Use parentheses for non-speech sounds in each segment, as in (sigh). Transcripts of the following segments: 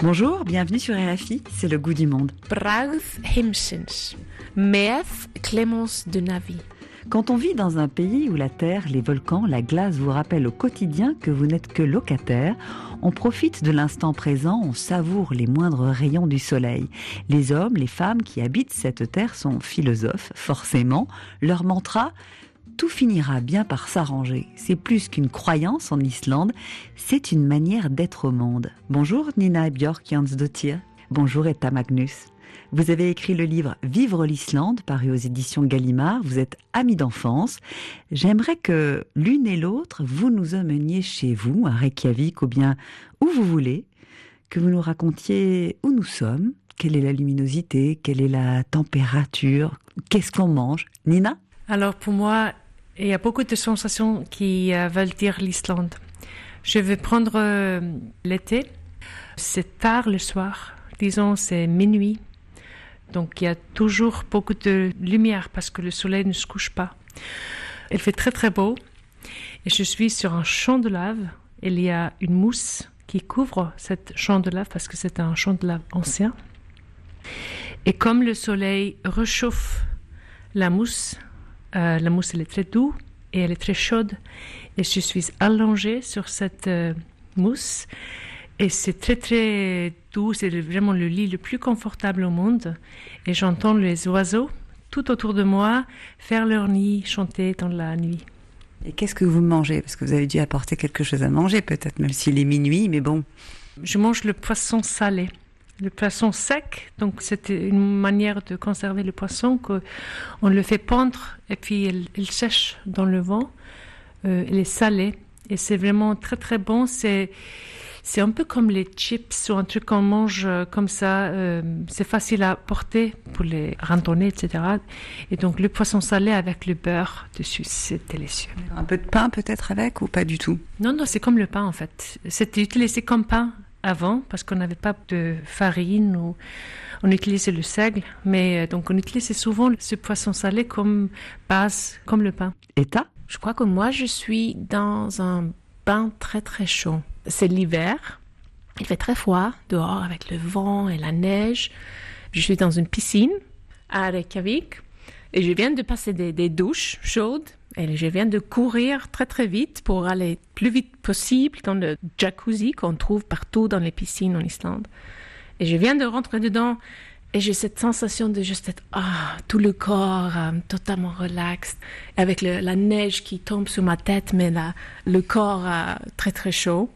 Bonjour, bienvenue sur RFI, c'est le goût du monde. Brauth Himsens, Meath Clémence de Navi. Quand on vit dans un pays où la terre, les volcans, la glace vous rappellent au quotidien que vous n'êtes que locataire, on profite de l'instant présent, on savoure les moindres rayons du soleil. Les hommes, les femmes qui habitent cette terre sont philosophes, forcément. Leur mantra tout finira bien par s'arranger. C'est plus qu'une croyance en Islande, c'est une manière d'être au monde. Bonjour Nina Björk Jansdottir. Bonjour Etta Magnus. Vous avez écrit le livre Vivre l'Islande, paru aux éditions Gallimard. Vous êtes amis d'enfance. J'aimerais que l'une et l'autre, vous nous emmeniez chez vous, à Reykjavik, ou bien où vous voulez, que vous nous racontiez où nous sommes, quelle est la luminosité, quelle est la température, qu'est-ce qu'on mange. Nina? Alors pour moi, il y a beaucoup de sensations qui euh, veulent dire l'Islande. Je vais prendre euh, l'été. C'est tard le soir. Disons, c'est minuit. Donc il y a toujours beaucoup de lumière parce que le soleil ne se couche pas. Il fait très très beau et je suis sur un champ de lave. Il y a une mousse qui couvre cette champ de lave parce que c'est un champ de lave ancien. Et comme le soleil réchauffe la mousse, euh, la mousse elle est très douce et elle est très chaude et je suis allongée sur cette euh, mousse et c'est très très doux, c'est vraiment le lit le plus confortable au monde. Et j'entends les oiseaux tout autour de moi faire leur nid, chanter dans la nuit. Et qu'est-ce que vous mangez? Parce que vous avez dû apporter quelque chose à manger, peut-être, même s'il est minuit, mais bon. Je mange le poisson salé. Le poisson sec, donc c'est une manière de conserver le poisson qu'on le fait pendre et puis il, sèche dans le vent. Euh, il est salé et c'est vraiment très très bon. C'est c'est un peu comme les chips ou un truc qu'on mange euh, comme ça. Euh, c'est facile à porter pour les randonnées, etc. Et donc le poisson salé avec le beurre dessus, c'est délicieux. Un peu de pain peut-être avec ou pas du tout? Non, non, c'est comme le pain en fait. C'était utilisé comme pain avant parce qu'on n'avait pas de farine ou on utilisait le seigle, mais euh, donc on utilisait souvent ce poisson salé comme base, comme le pain. Et Je crois que moi je suis dans un bain très très chaud c'est l'hiver. Il fait très froid dehors avec le vent et la neige. Je suis dans une piscine à Reykjavik et je viens de passer des, douches chaudes et je viens de courir très très vite pour aller plus vite possible dans le jacuzzi qu'on trouve partout dans les piscines en Islande. Et je viens de rentrer dedans et j'ai cette sensation de juste être ah, tout le corps euh, totalement relax, avec la neige qui tombe sur ma tête, mais le corps euh, très très chaud.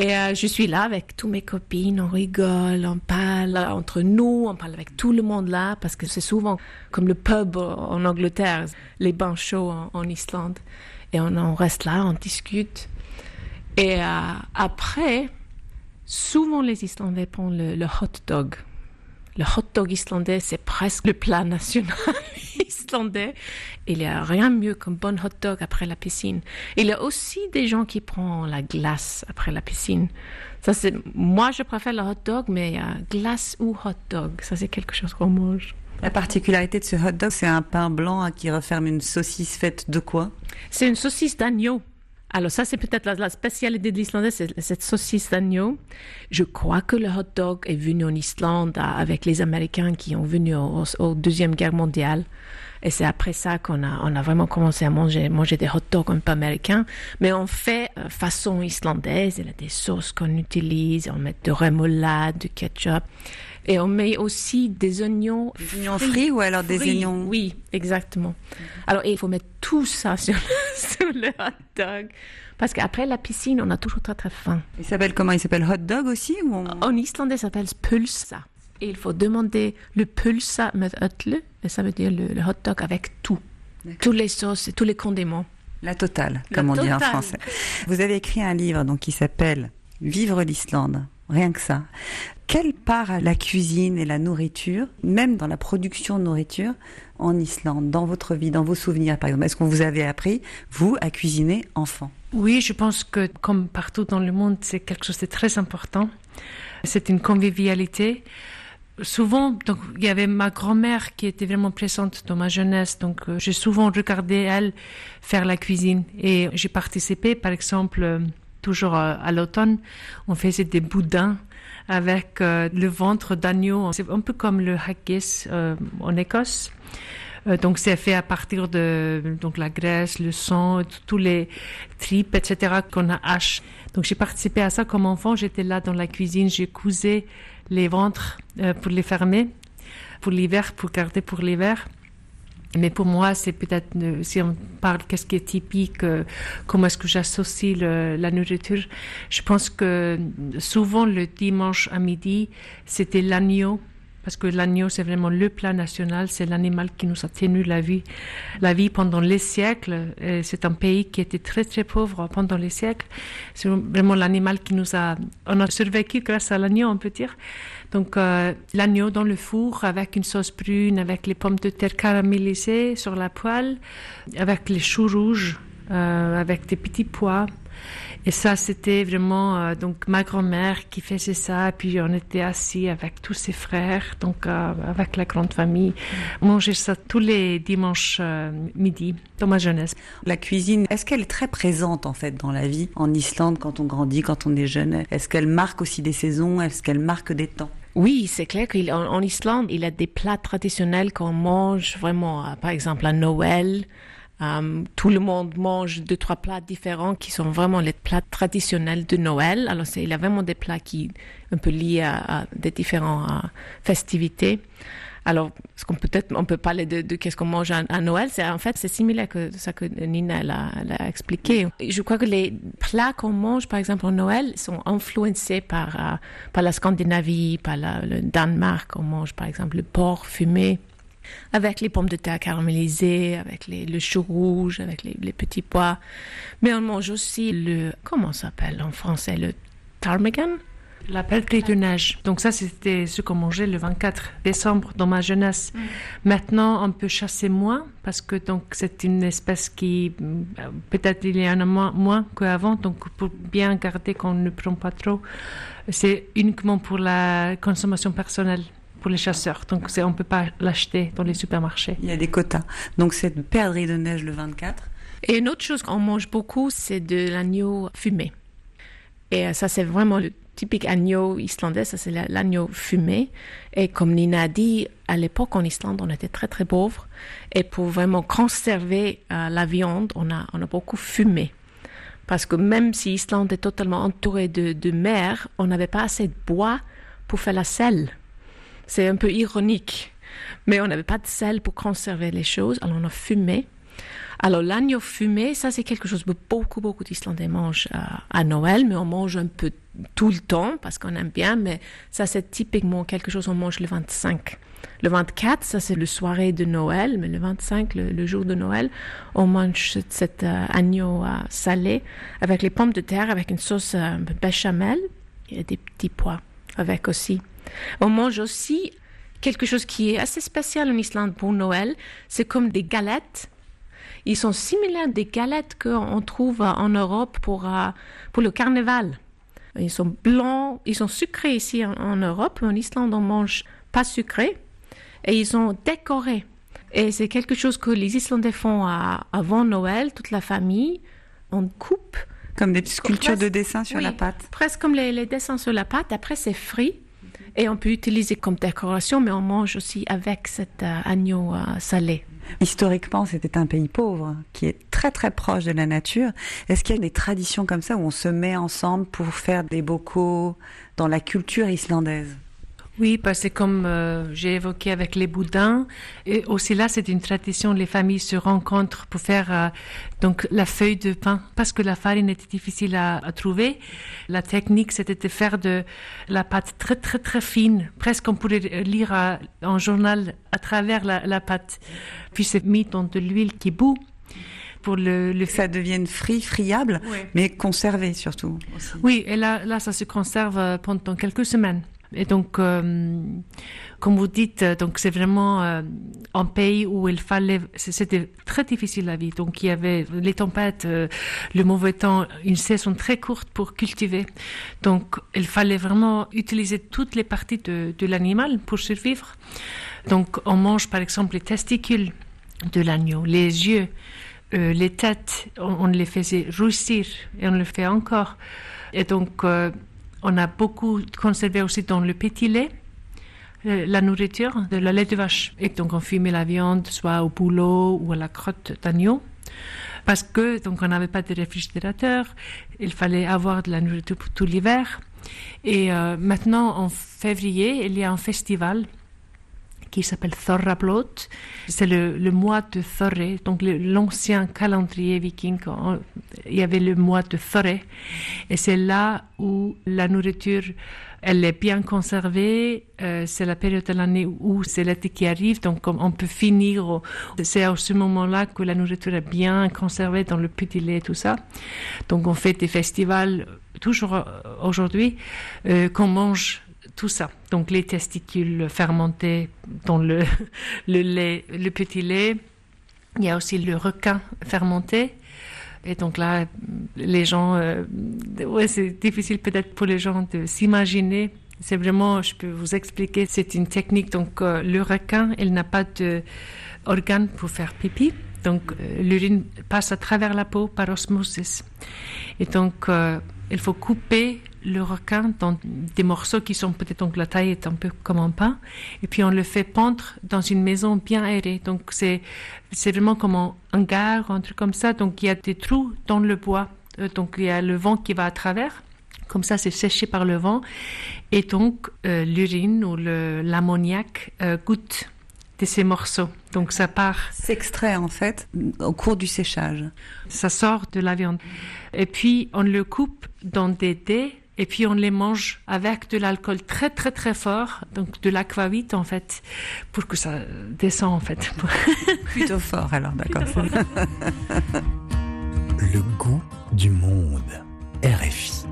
Et euh, je suis là avec toutes mes copines, on rigole, on parle entre nous, on parle avec tout le monde là, parce que c'est souvent comme le pub en Angleterre, les bains chauds en, Islande. Et on, reste là, on discute. Et euh, après, souvent les Islandais prennent le hot dog. Le hot dog islandais, c'est presque le plat national (laughs) islandais. Il n'y a rien mieux qu'un bon hot dog après la piscine. Il y a aussi des gens qui prennent la glace après la piscine. Ça, c'est, moi, je préfère le hot dog, mais il glace ou hot dog. Ça, c'est quelque chose qu'on mange. La particularité de ce hot dog, c'est un pain blanc qui referme une saucisse faite de quoi? C'est une saucisse d'agneau. Alors ça, c'est peut-être la, spécialité de l'Islandais, c'est cette saucisse d'agneau. Je crois que le hot dog est venu en Islande avec les Américains qui ont venu au, Deuxième Guerre mondiale. Et c'est après ça qu'on a, on a vraiment commencé à manger, manger des hot dogs un peu américains. Mais on fait euh, façon islandaise. Il y a des sauces qu'on utilise. On met de remoulade, du ketchup. Et on met aussi des oignons. Des oignons frits, ou alors des oignons Oui, exactement. Alors, il faut mettre tout ça (laughs) sur le, hot dog. Parce qu'après la piscine, on a toujours très très faim. Il s'appelle comment? Il s'appelle hot dog aussi ou En islandais, ça s'appelle pulsa. Et il faut demander le pulsa med et ça veut dire le, hot dog avec tout. Toutes les sauces et tous les condiments. La totale, comme on dit en français. Vous avez écrit un livre donc qui s'appelle Vivre l'Islande. Rien que ça. Quelle part la cuisine et la nourriture, même dans la production de nourriture, en Islande, dans votre vie, dans vos souvenirs par exemple? Est-ce qu'on vous avait appris, vous, à cuisiner enfant? Oui, je pense que comme partout dans le monde, c'est quelque chose de très important. C'est une convivialité. Souvent, donc, il y avait ma grand-mère qui était vraiment présente dans ma jeunesse, donc euh, j'ai souvent regardé elle faire la cuisine et j'ai participé, par exemple, euh, toujours à l'automne, on faisait des boudins avec le ventre d'agneau. C'est un peu comme le haggis en Écosse. donc c'est fait à partir de donc la graisse, le sang, tous les tripes, etc. qu'on a haché. Donc j'ai participé à ça comme enfant. J'étais là dans la cuisine, j'ai cousé les ventres pour les fermer pour l'hiver, pour garder pour l'hiver. Mais pour moi, c'est peut-être, euh, si on parle qu'est-ce qui est typique, euh, comment est-ce que j'associe la nourriture, je pense que souvent le dimanche à midi, c'était l'agneau parce que l'agneau, c'est vraiment le plat national, c'est l'animal qui nous a tenu la vie, pendant les siècles. C'est un pays qui était très très pauvre pendant les siècles. C'est vraiment l'animal qui nous a, on a survécu grâce à l'agneau, on peut dire. Donc euh, l'agneau dans le four avec une sauce brune, avec les pommes de terre caramélisées sur la poêle, avec les choux rouges, euh, avec des petits pois. Et ça, c'était vraiment euh, donc ma grand-mère qui faisait ça. Puis on était assis avec tous ses frères, donc euh, avec la grande famille, manger ça tous les dimanches euh, midi dans ma jeunesse. La cuisine, est-ce qu'elle est très présente en fait dans la vie en Islande quand on grandit, quand on est jeune? Est-ce qu'elle marque aussi des saisons? Est-ce qu'elle marque des temps? Oui, c'est clair qu'en Islande, il y a des plats traditionnels qu'on mange vraiment, par exemple à Noël, Um, tout le monde mange deux, trois plats différents qui sont vraiment les plats traditionnels de Noël. Alors, il y a vraiment des plats qui un peu liés à, des différentes euh, festivités. Alors, peut-être, on peut parler de, qu'est-ce qu'on mange à, Noël. C'est en fait, c'est similaire que ça que Nina l'a, expliqué. Je crois que les plats qu'on mange, par exemple, en Noël, sont influencés par euh, par la Scandinavie, par le Danemark. On mange, par exemple, le porc fumé avec les pommes de terre caramélisées, avec les, le chou rouge, avec les, petits pois. Mais on mange aussi le, comment s'appelle en français, le ptarmigan? La pelleterie de neige. Donc ça, c'était ce qu'on mangeait le 24 décembre dans ma jeunesse. Mm. Maintenant, on peut chasser moins parce que donc c'est une espèce qui peut-être il y en a moins, moins qu'avant. Donc pour bien garder qu'on ne prend pas trop, c'est uniquement pour la consommation personnelle pour les chasseurs. Donc on ne peut pas l'acheter dans les supermarchés. Il y a des quotas. Donc cette perdrix de neige le 24. Et une autre chose qu'on mange beaucoup, c'est de l'agneau fumé. Et euh, ça, c'est vraiment le typique agneau islandais, ça c'est l'agneau fumé. Et comme Nina a dit, à l'époque en Islande, on était très très pauvres. Et pour vraiment conserver euh, la viande, on a, on a beaucoup fumé. Parce que même si l'Islande est totalement entourée de, de mer, on n'avait pas assez de bois pour faire la selle. C'est un peu ironique. Mais on n'avait pas de sel pour conserver les choses, alors on a fumé. Alors l'agneau fumé, ça c'est quelque chose que beaucoup, beaucoup d'Islandais mangent euh, à, Noël, mais on mange un peu tout le temps parce qu'on aime bien, mais ça c'est typiquement quelque chose qu'on mange le 25. Le 24, ça c'est le soirée de Noël, mais le 25, le, jour de Noël, on mange cet euh, agneau euh, salé avec les pommes de terre, avec une sauce béchamel et des petits pois avec aussi. On mange aussi quelque chose qui est assez spécial en Islande pour Noël. C'est comme des galettes. Ils sont similaires des galettes qu'on trouve en Europe pour, euh, pour le carnaval. Ils sont blancs, ils sont sucrés ici en, Europe. En Islande, on mange pas sucré. Et ils sont décorés. Et c'est quelque chose que les Islandais font avant Noël, toute la famille. On coupe. Comme des sculptures de dessin sur la pâte. Presque comme les, les dessins sur la pâte. Après, c'est frit. Et on peut utiliser comme décoration, mais on mange aussi avec cet euh, agneau euh, salé. Historiquement, c'était un pays pauvre qui est très très proche de la nature. Est-ce qu'il y a des traditions comme ça où on se met ensemble pour faire des bocaux dans la culture islandaise? Oui, parce que comme euh, j'ai évoqué avec les boudins, et aussi là, c'est une tradition. Les familles se rencontrent pour faire euh, donc la feuille de pain, parce que la farine était difficile à, trouver. La technique, c'était de faire de la pâte très très très fine, presque on pourrait lire un euh, journal à travers la, pâte. Puis c'est mis dans de l'huile qui bout pour le, le ça devienne frit, friable, mais conservé surtout. Oui, et là, là, ça se conserve pendant quelques semaines. Et donc, euh, comme vous dites, donc c'est vraiment euh, un pays où il fallait, c'était très difficile la vie. Donc il y avait les tempêtes, euh, le mauvais temps, une saison très courte pour cultiver. Donc il fallait vraiment utiliser toutes les parties de, l'animal pour survivre. Donc on mange par exemple les testicules de l'agneau, les yeux, euh, les têtes, on, les faisait roussir et on le fait encore. Et donc, euh, on a beaucoup conservé aussi dans le petit lait euh, la nourriture, de la lait de vache. Et donc, on fumait la viande soit au boulot ou à la crotte d'agneau. Parce que, donc, on n'avait pas de réfrigérateur, il fallait avoir de la nourriture pour tout l'hiver. Et maintenant, en février, il y a un festival qui s'appelle Thorrablot. C'est le, mois de Thoré, donc l'ancien calendrier viking. Il y avait le mois de Thoré. Et c'est là où la nourriture, elle est bien conservée. Euh, c'est la période de l'année où c'est l'été qui arrive, donc on peut finir. C'est à ce moment-là que la nourriture est bien conservée dans le petit lait et tout ça. Donc on fait des festivals toujours euh, aujourd'hui euh, qu'on mange tout ça. Donc les testicules fermentés dans (laughs) le, petit lait. Il y a aussi le requin fermenté. Et donc là, les gens, euh, ouais, c'est difficile peut-être pour les gens de s'imaginer. C'est vraiment, je peux vous expliquer, c'est une technique. Donc euh, le requin, il n'a pas d'organe pour faire pipi. Donc euh, l'urine passe à travers la peau par osmosis. Et donc il faut couper le requin dans des morceaux qui sont peut-être donc la taille est un peu comme un pain et puis on le fait pendre dans une maison bien aérée donc c'est c'est vraiment comme un hangar un truc comme ça donc il y a des trous dans le bois euh, donc il y a le vent qui va à travers comme ça c'est séché par le vent et donc euh, l'urine ou l'ammoniac euh, goûte de ces morceaux. Donc ça part. S'extrait en fait au cours du séchage. Ça sort de la viande. Et puis on le coupe dans des dés et puis on les mange avec de l'alcool très très très fort, donc de l'aquavit en fait, pour que ça descend en fait. (laughs) Plutôt fort alors, d'accord. (laughs) Le goût du monde, RFI.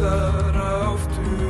þar aftur.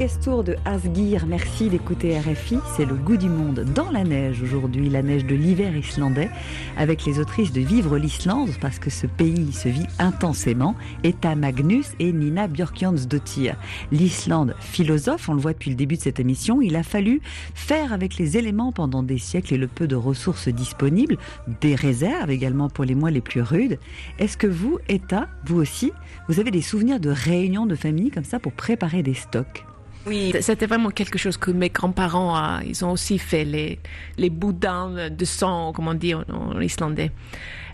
Gastour de Asgir, merci d'écouter RFI. C'est le goût du monde dans la neige aujourd'hui, la neige de l'hiver islandais, avec les autrices de Vivre l'Islande, parce que ce pays se vit intensément, Etta Magnus et Nina Björkjansdottir. L'Islande, philosophe, on le voit depuis le début de cette émission, il a fallu faire avec les éléments pendant des siècles et le peu de ressources disponibles, des réserves également pour les mois les plus rudes. Est-ce que vous, Etta, vous aussi, vous avez des souvenirs de réunions de famille comme ça pour préparer des stocks? Oui, c'était vraiment quelque chose que mes grands-parents, euh, ils ont aussi fait, les, les boudins de sang, on dit en, islandais.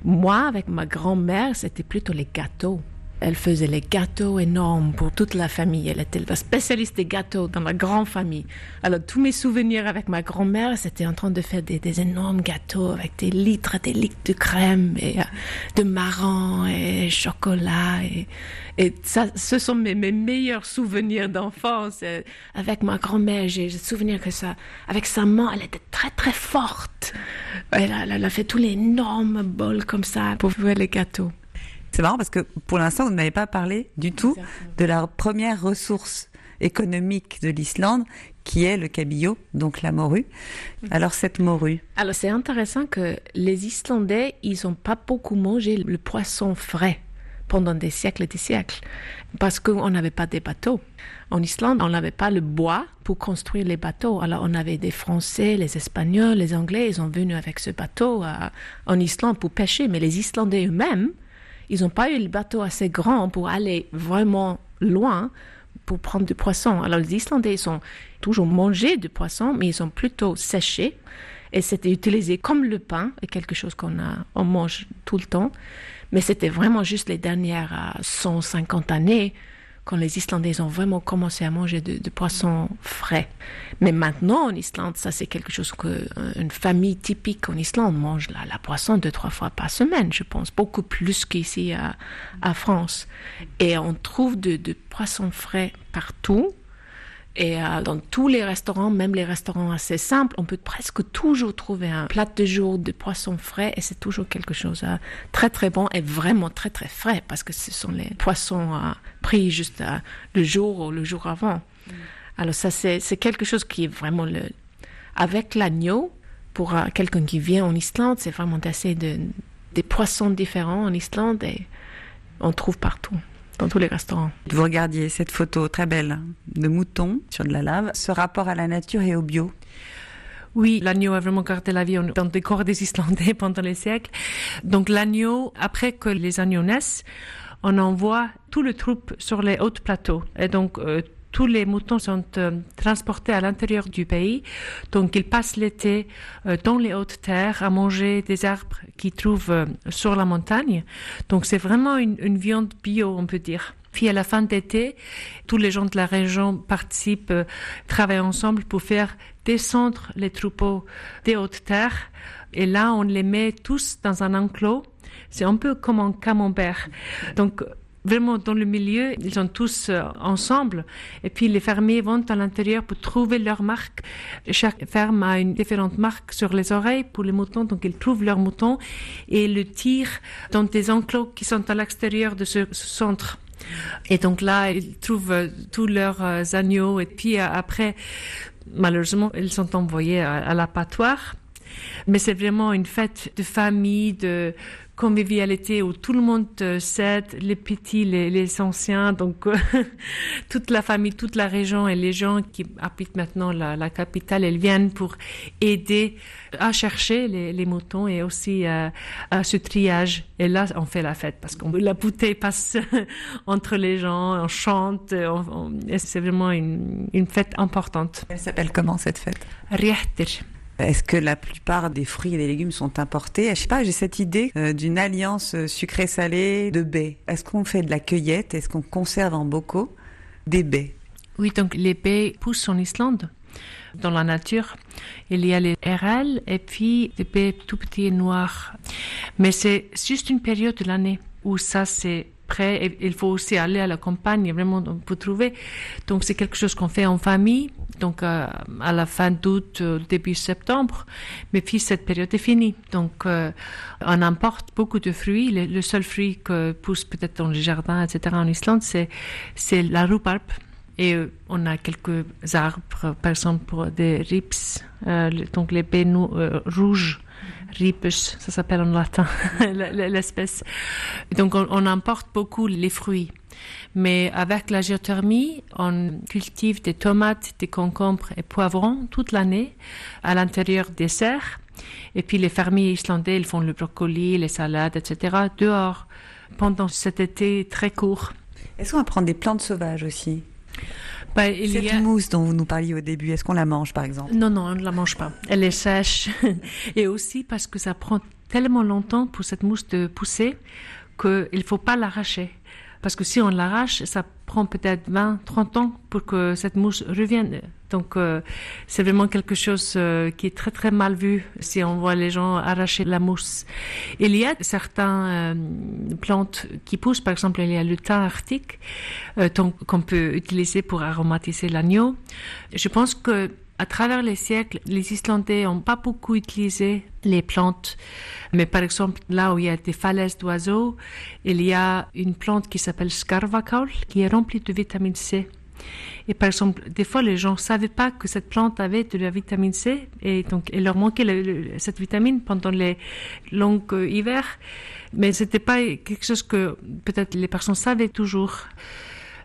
Moi, avec ma grand-mère, c'était plutôt les gâteaux. Elle faisait les gâteaux énormes pour toute la famille. Elle était la spécialiste des gâteaux dans la grande famille. Alors, tous mes souvenirs avec ma grand-mère, c'était en train de faire des, énormes gâteaux avec des litres des litres de crème et euh, de marron et chocolat. Et, ça, ce sont mes, meilleurs souvenirs d'enfance. Avec ma grand-mère, j'ai le souvenir que ça, avec sa main, elle était très, très forte. Elle elle a fait tous les énormes bols comme ça pour faire les gâteaux. C'est marrant parce que pour l'instant, vous n'avez pas parlé du tout de la première ressource économique de l'Islande, qui est le cabillaud, donc la morue. Alors cette morue. Alors c'est intéressant que les Islandais, ils n'ont pas beaucoup mangé le poisson frais pendant des siècles et des siècles, parce qu'on n'avait pas des bateaux. En Islande, on n'avait pas le bois pour construire les bateaux. Alors on avait des Français, les Espagnols, les Anglais, ils sont venus avec ce bateau en Islande pour pêcher, mais les Islandais eux-mêmes, ils n'ont pas eu le bateau assez grand pour aller vraiment loin pour prendre du poisson. Alors les Islandais ils ont toujours mangé du poisson, mais ils ont plutôt séché et c'était utilisé comme le pain, quelque chose qu'on on mange tout le temps. Mais c'était vraiment juste les dernières 150 euh, années quand les Islandais ont vraiment commencé à manger de, poissons frais. Mais maintenant, en Islande, ça c'est quelque chose que euh, une famille typique en Islande mange la, la poisson deux, trois fois par semaine, je pense, beaucoup plus qu'ici à, à, France. Et on trouve de, de poissons frais partout. Et euh, dans tous les restaurants, même les restaurants assez simples, on peut presque toujours trouver un plat de jour de poisson frais et c'est toujours quelque chose de euh, très très bon et vraiment très très frais parce que ce sont les poissons euh, pris juste le jour ou le jour avant. Mm. Alors ça c'est quelque chose qui est vraiment le... Avec l'agneau, pour quelqu'un qui vient en Islande, c'est vraiment d'essayer de, des poissons différents en Islande et on trouve partout dans tous les restaurants. Vous regardiez cette photo très belle de mouton sur de la lave, ce rapport à la nature et au bio. Oui, l'agneau a vraiment gardé la vie dans le corps des Islandais (laughs) pendant les siècles. Donc l'agneau, après que les agneaux naissent, on envoie tout le troupe sur les hauts plateaux. Et donc euh, tous les moutons sont euh, transportés à l'intérieur du pays. Donc, ils passent l'été euh, dans les hautes terres à manger des arbres qu'ils trouvent euh, sur la montagne. Donc, c'est vraiment une, une, viande bio, on peut dire. Puis à la fin d'été, tous les gens de la région participent, travaillent ensemble pour faire descendre les troupeaux des hautes terres. Et là, on les met tous dans un enclos. C'est un peu comme un camembert. Donc, vraiment dans le milieu, ils sont tous euh, ensemble. Et puis les fermiers vont à l'intérieur pour trouver leur marque. Chaque ferme a une différente marque sur les oreilles pour les moutons, donc ils trouvent leurs moutons et le tirent dans des enclos qui sont à l'extérieur de ce, centre. Et donc là, ils trouvent euh, tous leurs euh, agneaux et puis après, malheureusement, ils sont envoyés à, à l'abattoir. Mais c'est vraiment une fête de famille, de convivialité où tout le monde s'aide, les petits, les, les anciens, donc (laughs) toute la famille, toute la région et les gens qui habitent maintenant la, la capitale, elles viennent pour aider à chercher les, les moutons et aussi à, à, ce triage. Et là, on fait la fête parce que la bouteille passe (laughs) entre les gens, on chante, et c'est vraiment une, une fête importante. Elle s'appelle comment cette fête? Richter. Est-ce que la plupart des fruits et des légumes sont importés? Je sais pas, j'ai cette idée euh, d'une alliance euh, sucré-salé de baies. Est-ce qu'on fait de la cueillette? Est-ce qu'on conserve en bocaux des baies? Oui, donc les baies poussent en Islande. Dans la nature, il y a les RL et puis des baies tout petits et noirs. Mais c'est juste une période de l'année où ça c'est prêt. Et il faut aussi aller à la campagne vraiment pour trouver. Donc c'est quelque chose qu'on fait en famille donc euh, à la fin d'août, euh, début septembre. Mais puis cette période est finie. Donc euh, on importe beaucoup de fruits. Le, seul fruit que pousse peut-être dans les jardins, etc. en Islande, c'est la rhubarbe. Et on a quelques arbres, par exemple des rips, donc les baies rouges ripus, ça s'appelle en latin (laughs) l'espèce. Donc on, on, importe beaucoup les fruits. Mais avec la géothermie, on cultive des tomates, des concombres et poivrons toute l'année à l'intérieur des serres. Et puis les fermiers islandais, ils font le brocoli, les salades, etc. dehors pendant cet été très court. Est-ce qu'on va prendre des plantes sauvages aussi? Bah, Cette mousse dont vous nous parliez au début, est-ce qu'on la mange par exemple? Non, non, on ne la mange pas. Elle est sèche. (laughs) et aussi parce que ça prend tellement longtemps pour cette mousse de pousser qu'il ne faut pas l'arracher. Parce que si on l'arrache, ça prend peut-être 20, 30 ans pour que cette mousse revienne. Donc euh, c'est vraiment quelque chose euh, qui est très très mal vu si on voit les gens arracher la mousse. Il y a certaines euh, plantes qui poussent, par exemple il y a le thym arctique qu'on peut utiliser pour aromatiser l'agneau. Je pense que à travers les siècles, les Islandais n'ont pas beaucoup utilisé les plantes. Mais par exemple, là où il y a des falaises d'oiseaux, il y a une plante qui s'appelle scarvakaul, qui est remplie de vitamine C. Et par exemple, des fois, les gens ne savaient pas que cette plante avait de la vitamine C, et donc il leur manquait cette vitamine pendant les longs euh, hivers. Mais c'était pas quelque chose que peut-être les personnes savaient toujours.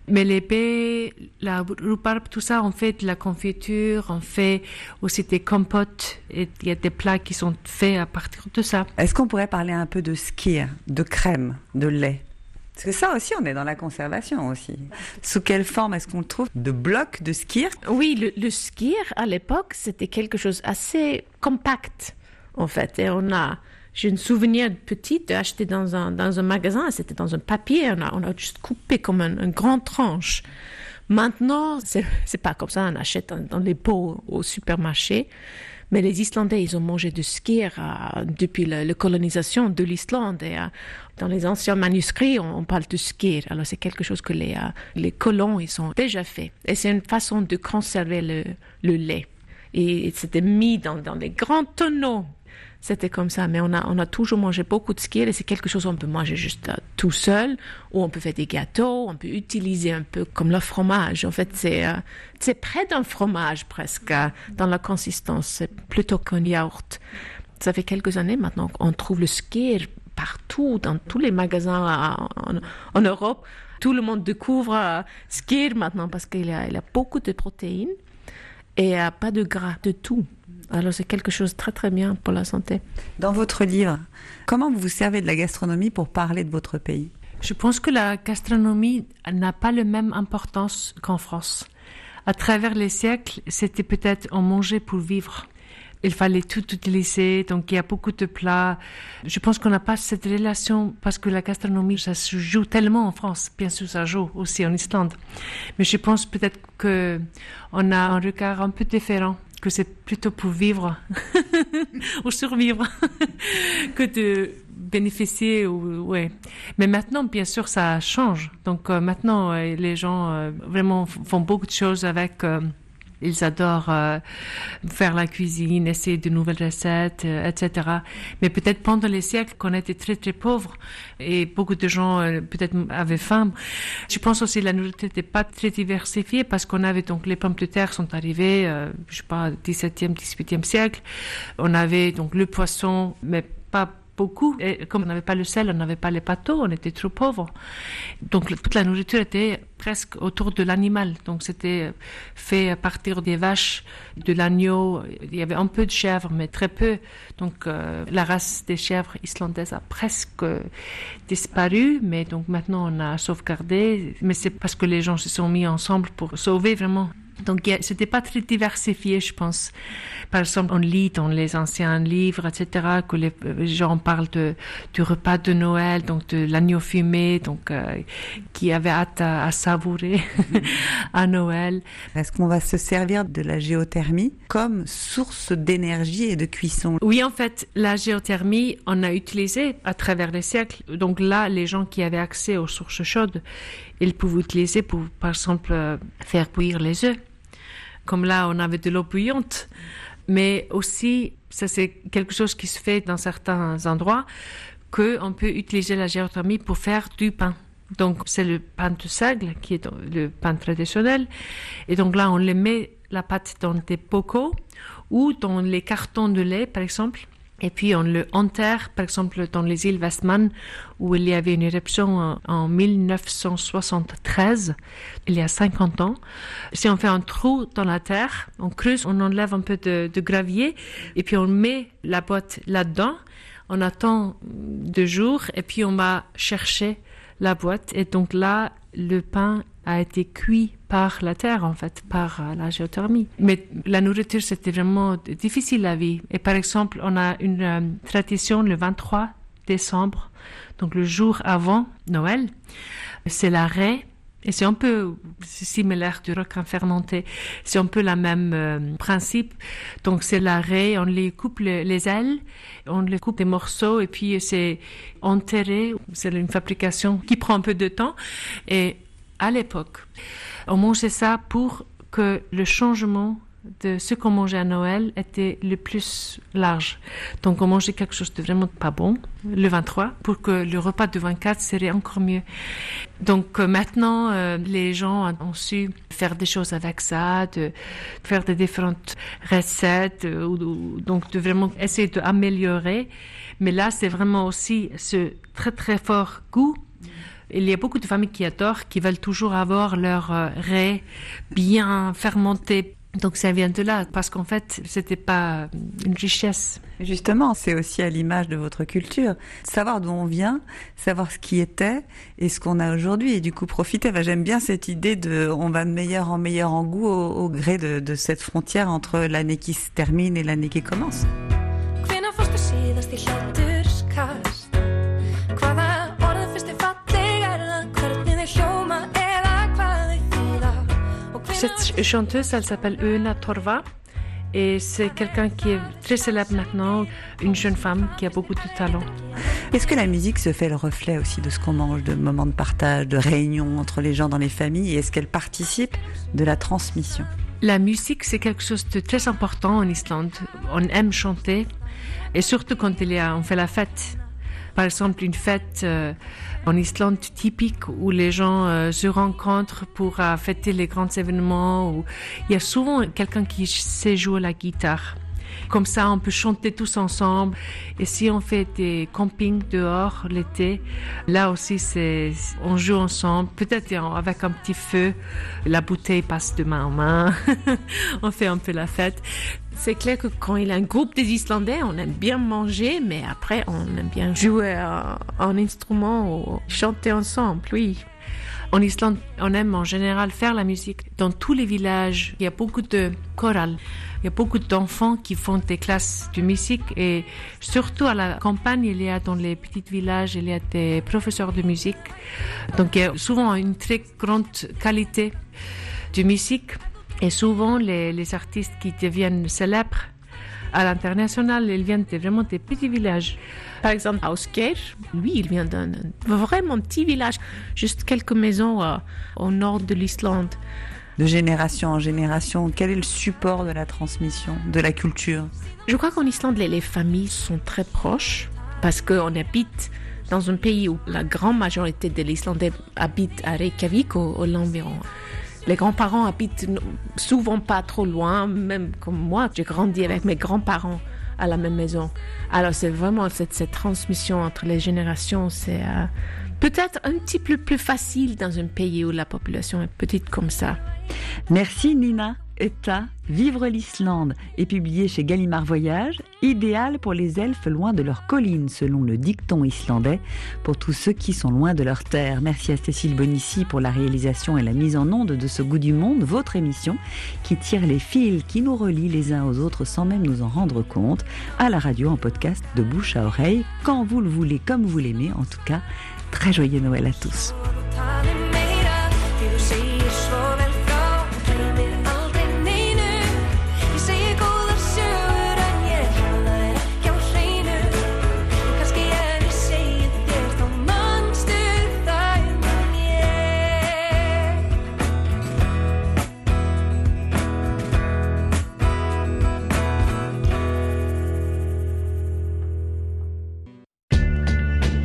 Mais les la rhubarbe, tout ça, on fait de la confiture, on fait aussi des compotes, et il y a des plats qui sont faits à partir de ça. Est-ce qu'on pourrait parler un peu de skir, de crème, de lait? Parce que ça aussi, on est dans la conservation aussi. Sous quelle forme est-ce qu'on le trouve? De blocs de skir? Oui, le, le skir, à l'époque, c'était quelque chose assez compact, en fait. Et on a j'ai un souvenir petit d'acheter dans un, dans un magasin, c'était dans un papier, on a, on a juste coupé comme un, une grande tranche. Maintenant, c'est, pas comme ça, on achète dans, les pots au supermarché. Mais les Islandais, ils ont mangé du skir euh, depuis la, colonisation de l'Islande. Et, euh, dans les anciens manuscrits, on, parle de skir. Alors c'est quelque chose que les, euh, les colons, ils ont déjà fait. Et c'est une façon de conserver le, le lait. Et c'était mis dans, dans des grands tonneaux c'était comme ça. Mais on a, on a toujours mangé beaucoup de skir et c'est quelque chose qu'on peut manger juste euh, tout seul ou on peut faire des gâteaux, on peut utiliser un peu comme le fromage. En fait, c'est, euh, près d'un fromage presque euh, dans la consistance, plutôt qu'un yaourt. Ça fait quelques années maintenant qu'on trouve le skir partout, dans tous les magasins en, Europe. Tout le monde découvre skir maintenant parce qu'il a, il a beaucoup de protéines et pas de gras, de tout. Alors c'est quelque chose de très très bien pour la santé. Dans votre livre, comment vous vous servez de la gastronomie pour parler de votre pays? Je pense que la gastronomie n'a pas la même importance qu'en France. À travers les siècles, c'était peut-être on mangeait pour vivre. Il fallait tout utiliser, donc il y a beaucoup de plats. Je pense qu'on n'a pas cette relation parce que la gastronomie, ça se joue tellement en France. Bien sûr, ça joue aussi en Islande. Mais je pense peut-être que on a un regard un peu différent que c'est plutôt pour vivre (laughs) ou survivre (laughs) que de bénéficier ou ouais mais maintenant bien sûr ça change donc euh, maintenant euh, les gens euh, vraiment font beaucoup de choses avec ils adorent euh, faire la cuisine, essayer de nouvelles recettes, euh, etc. Mais peut-être pendant les siècles qu'on était très très pauvres et beaucoup de gens euh, peut-être avaient faim. Je pense aussi que la nourriture n'était pas très diversifiée parce qu'on avait donc les pommes de terre sont arrivées, je sais pas, 17e, 18e siècle. On avait donc le poisson, mais pas comme on n'avait pas le sel, on n'avait pas les pâteaux, on était trop pauvres. Donc toute la nourriture était presque autour de l'animal. Donc c'était fait à partir des vaches, de l'agneau. Il y avait un peu de chèvres, mais très peu. Donc euh, la race des chèvres islandaises a presque disparu, mais donc maintenant on a sauvegardé. Mais c'est parce que les gens se sont mis ensemble pour sauver vraiment donc, c'était pas très diversifié, je pense. Par exemple, on lit dans les anciens livres, etc., que les gens parlent de, du repas de Noël, donc de l'agneau fumé, donc, euh, qui avait hâte à, savourer (laughs) à Noël. Est-ce qu'on va se servir de la géothermie comme source d'énergie et de cuisson? Oui, en fait, la géothermie, on a utilisé à travers les siècles. Donc là, les gens qui avaient accès aux sources chaudes, ils pouvaient utiliser pour, par exemple, euh, faire bouillir les œufs comme là on avait de l'eau bouillante, mais aussi ça c'est quelque chose qui se fait dans certains endroits qu'on peut utiliser la géothermie pour faire du pain. Donc c'est le pain de seigle qui est le pain traditionnel. Et donc là on le met la pâte dans des bocaux ou dans les cartons de lait par exemple et puis on le enterre, par exemple, dans les îles Westman, où il y avait une éruption en, 1973, il y a 50 ans. Si on fait un trou dans la terre, on creuse, on enlève un peu de, de gravier, et puis on met la boîte là-dedans. On attend deux jours, et puis on va chercher la boîte. Et donc là, le pain a été cuit par la terre, en fait, par euh, la géothermie. Mais la nourriture, c'était vraiment difficile la vie. Et par exemple, on a une euh, tradition le 23 décembre, donc le jour avant Noël. C'est l'arrêt et c'est un peu similaire du requin fermenté. C'est un peu le même euh, principe. Donc c'est l'arrêt, on les coupe les ailes, on les coupe des morceaux et puis c'est enterré. C'est une fabrication qui prend un peu de temps. Et à l'époque, on mangeait ça pour que le changement de ce qu'on mangeait à Noël était le plus large. Donc on mangeait quelque chose de vraiment pas bon le 23 pour que le repas du 24 serait encore mieux. Donc euh, maintenant, euh, les gens ont su faire des choses avec ça, de faire des différentes recettes, euh, donc de vraiment essayer d'améliorer. Mais là, c'est vraiment aussi ce très très fort goût il y a beaucoup de familles qui adorent, qui veulent toujours avoir leur raie bien fermenté, donc ça vient de là, parce qu'en fait, c'était pas une richesse. Justement, c'est aussi à l'image de votre culture. Savoir d'où on vient, savoir ce qui était et ce qu'on a aujourd'hui. Et du coup, profiter. J'aime bien cette idée de on va de meilleur en meilleur en goût au, gré de, de, cette frontière entre l'année qui se termine et l'année qui commence. Cette chanteuse, elle s'appelle Euna Torva. Et c'est quelqu'un qui est très célèbre maintenant, une jeune femme qui a beaucoup de talent. Est-ce que la musique se fait le reflet aussi de ce qu'on mange, de moments de partage, de réunions entre les gens dans les familles Et est-ce qu'elle participe de la transmission? La musique, c'est quelque chose de très important en Islande. On aime chanter, et surtout quand il y a, on fait la fête. Par exemple, une fête euh, en Islande typique où les gens euh, se rencontrent pour euh, fêter les grands événements. Il y a souvent quelqu'un qui sait jouer la guitare. Comme ça, on peut chanter tous ensemble. Et si on fait des campings dehors l'été, là aussi, on joue ensemble. Peut-être avec un petit feu. La bouteille passe de main en main. (laughs) on fait un peu la fête. C'est clair que quand il y a un groupe des Islandais, on aime bien manger, mais après, on aime bien jouer un, instrument ou chanter ensemble, oui. En Islande, on aime en général faire la musique. Dans tous les villages, il y a beaucoup de chorales. Il y a beaucoup d'enfants qui font des classes de musique et surtout à la campagne, il y a dans les petits villages, il y a des professeurs de musique. Donc il y a souvent une très grande qualité de musique et souvent les, les artistes qui deviennent célèbres à l'international, ils viennent vraiment des petits villages. Par exemple, Ausgeir, lui, il vient d'un vraiment petit village, juste quelques maisons euh, au nord de l'Islande. De génération en génération, quel est le support de la transmission, de la culture? Je crois qu'en Islande, les, les, familles sont très proches parce qu'on habite dans un pays où la grande majorité de l'Islandais habitent à Reykjavik, au, au l'environ. Les grands-parents habitent souvent pas trop loin, même comme moi, j'ai grandi avec mes grands-parents à la même maison. Alors c'est vraiment cette, transmission entre les générations, c'est euh, peut-être un petit peu plus facile dans un pays où la population est petite comme ça. Merci Nina. Vivre l'Islande est publié chez Gallimard Voyage, idéal pour les elfes loin de leur colline, selon le dicton islandais, pour tous ceux qui sont loin de leur terre. Merci à Cécile Bonissi pour la réalisation et la mise en onde de ce goût du monde, votre émission, qui tire les fils qui nous relient les uns aux autres sans même nous en rendre compte, à la radio en podcast de bouche à oreille, quand vous le voulez, comme vous l'aimez, en tout cas, très joyeux Noël à tous.